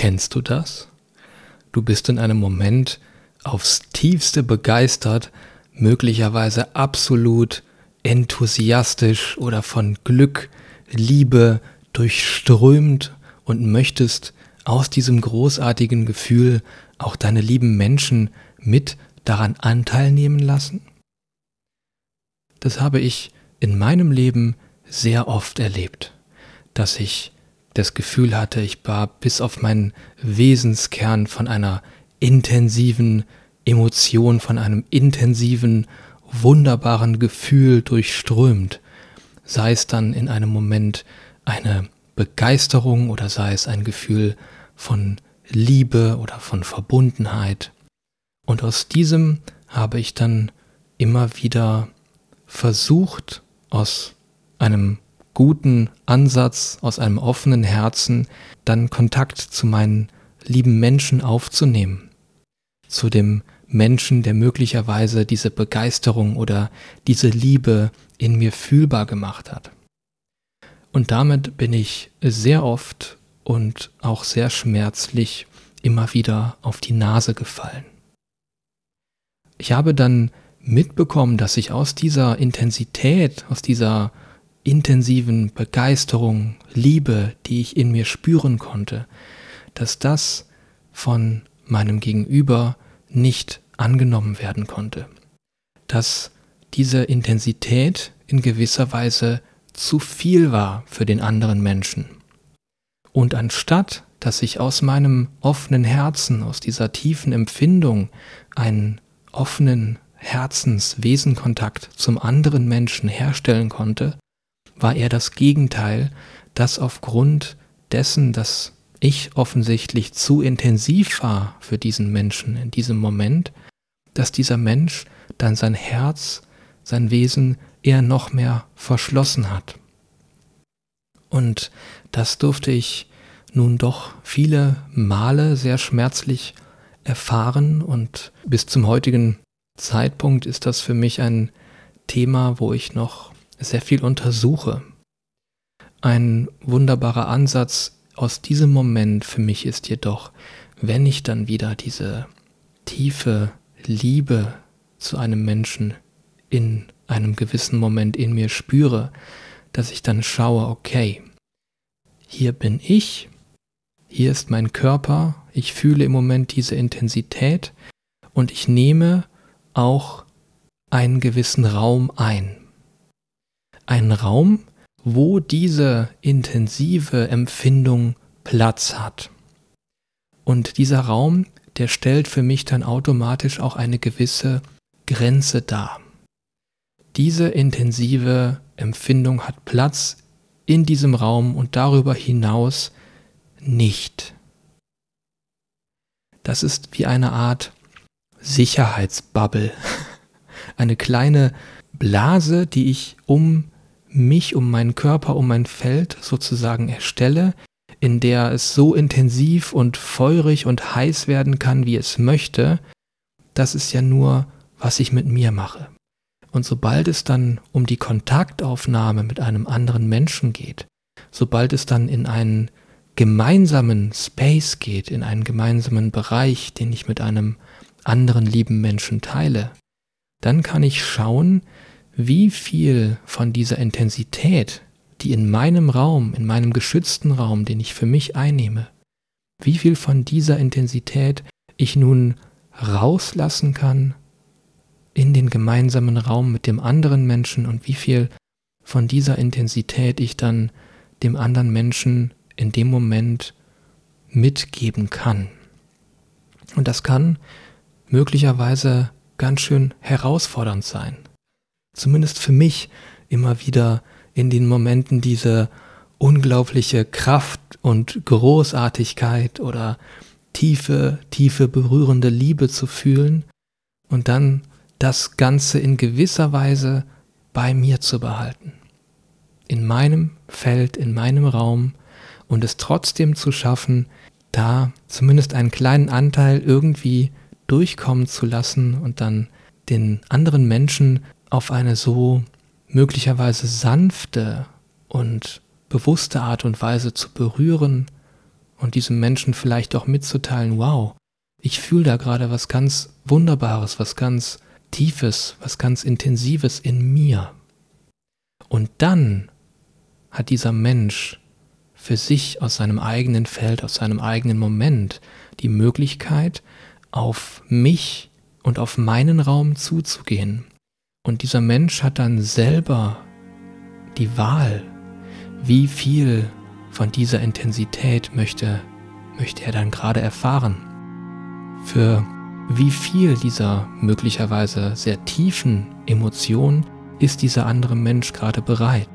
Kennst du das? Du bist in einem Moment aufs tiefste begeistert, möglicherweise absolut enthusiastisch oder von Glück, Liebe durchströmt und möchtest aus diesem großartigen Gefühl auch deine lieben Menschen mit daran Anteil nehmen lassen? Das habe ich in meinem Leben sehr oft erlebt, dass ich das Gefühl hatte, ich war bis auf meinen Wesenskern von einer intensiven Emotion, von einem intensiven, wunderbaren Gefühl durchströmt, sei es dann in einem Moment eine Begeisterung oder sei es ein Gefühl von Liebe oder von Verbundenheit. Und aus diesem habe ich dann immer wieder versucht, aus einem guten Ansatz, aus einem offenen Herzen, dann Kontakt zu meinen lieben Menschen aufzunehmen. Zu dem Menschen, der möglicherweise diese Begeisterung oder diese Liebe in mir fühlbar gemacht hat. Und damit bin ich sehr oft und auch sehr schmerzlich immer wieder auf die Nase gefallen. Ich habe dann mitbekommen, dass ich aus dieser Intensität, aus dieser intensiven Begeisterung, Liebe, die ich in mir spüren konnte, dass das von meinem Gegenüber nicht angenommen werden konnte. Dass diese Intensität in gewisser Weise zu viel war für den anderen Menschen. Und anstatt, dass ich aus meinem offenen Herzen, aus dieser tiefen Empfindung einen offenen Herzenswesenkontakt zum anderen Menschen herstellen konnte, war er das Gegenteil, das aufgrund dessen, dass ich offensichtlich zu intensiv war für diesen Menschen in diesem Moment, dass dieser Mensch dann sein Herz, sein Wesen eher noch mehr verschlossen hat. Und das durfte ich nun doch viele Male sehr schmerzlich erfahren und bis zum heutigen Zeitpunkt ist das für mich ein Thema, wo ich noch sehr viel untersuche. Ein wunderbarer Ansatz aus diesem Moment für mich ist jedoch, wenn ich dann wieder diese tiefe Liebe zu einem Menschen in einem gewissen Moment in mir spüre, dass ich dann schaue, okay, hier bin ich, hier ist mein Körper, ich fühle im Moment diese Intensität und ich nehme auch einen gewissen Raum ein. Einen Raum, wo diese intensive Empfindung Platz hat. Und dieser Raum, der stellt für mich dann automatisch auch eine gewisse Grenze dar. Diese intensive Empfindung hat Platz in diesem Raum und darüber hinaus nicht. Das ist wie eine Art Sicherheitsbubble. Eine kleine Blase, die ich um mich, um meinen Körper, um mein Feld sozusagen erstelle, in der es so intensiv und feurig und heiß werden kann, wie es möchte. Das ist ja nur, was ich mit mir mache. Und sobald es dann um die Kontaktaufnahme mit einem anderen Menschen geht, sobald es dann in einen gemeinsamen Space geht, in einen gemeinsamen Bereich, den ich mit einem anderen lieben Menschen teile, dann kann ich schauen, wie viel von dieser Intensität, die in meinem Raum, in meinem geschützten Raum, den ich für mich einnehme, wie viel von dieser Intensität ich nun rauslassen kann in den gemeinsamen Raum mit dem anderen Menschen und wie viel von dieser Intensität ich dann dem anderen Menschen in dem Moment mitgeben kann. Und das kann möglicherweise ganz schön herausfordernd sein. Zumindest für mich immer wieder in den Momenten diese unglaubliche Kraft und Großartigkeit oder tiefe, tiefe berührende Liebe zu fühlen und dann das Ganze in gewisser Weise bei mir zu behalten. In meinem Feld, in meinem Raum und es trotzdem zu schaffen, da zumindest einen kleinen Anteil irgendwie durchkommen zu lassen und dann den anderen Menschen auf eine so möglicherweise sanfte und bewusste Art und Weise zu berühren und diesem Menschen vielleicht auch mitzuteilen, wow, ich fühle da gerade was ganz Wunderbares, was ganz Tiefes, was ganz Intensives in mir. Und dann hat dieser Mensch für sich aus seinem eigenen Feld, aus seinem eigenen Moment die Möglichkeit, auf mich und auf meinen Raum zuzugehen. Und dieser Mensch hat dann selber die Wahl, wie viel von dieser Intensität möchte, möchte er dann gerade erfahren. Für wie viel dieser möglicherweise sehr tiefen Emotion ist dieser andere Mensch gerade bereit.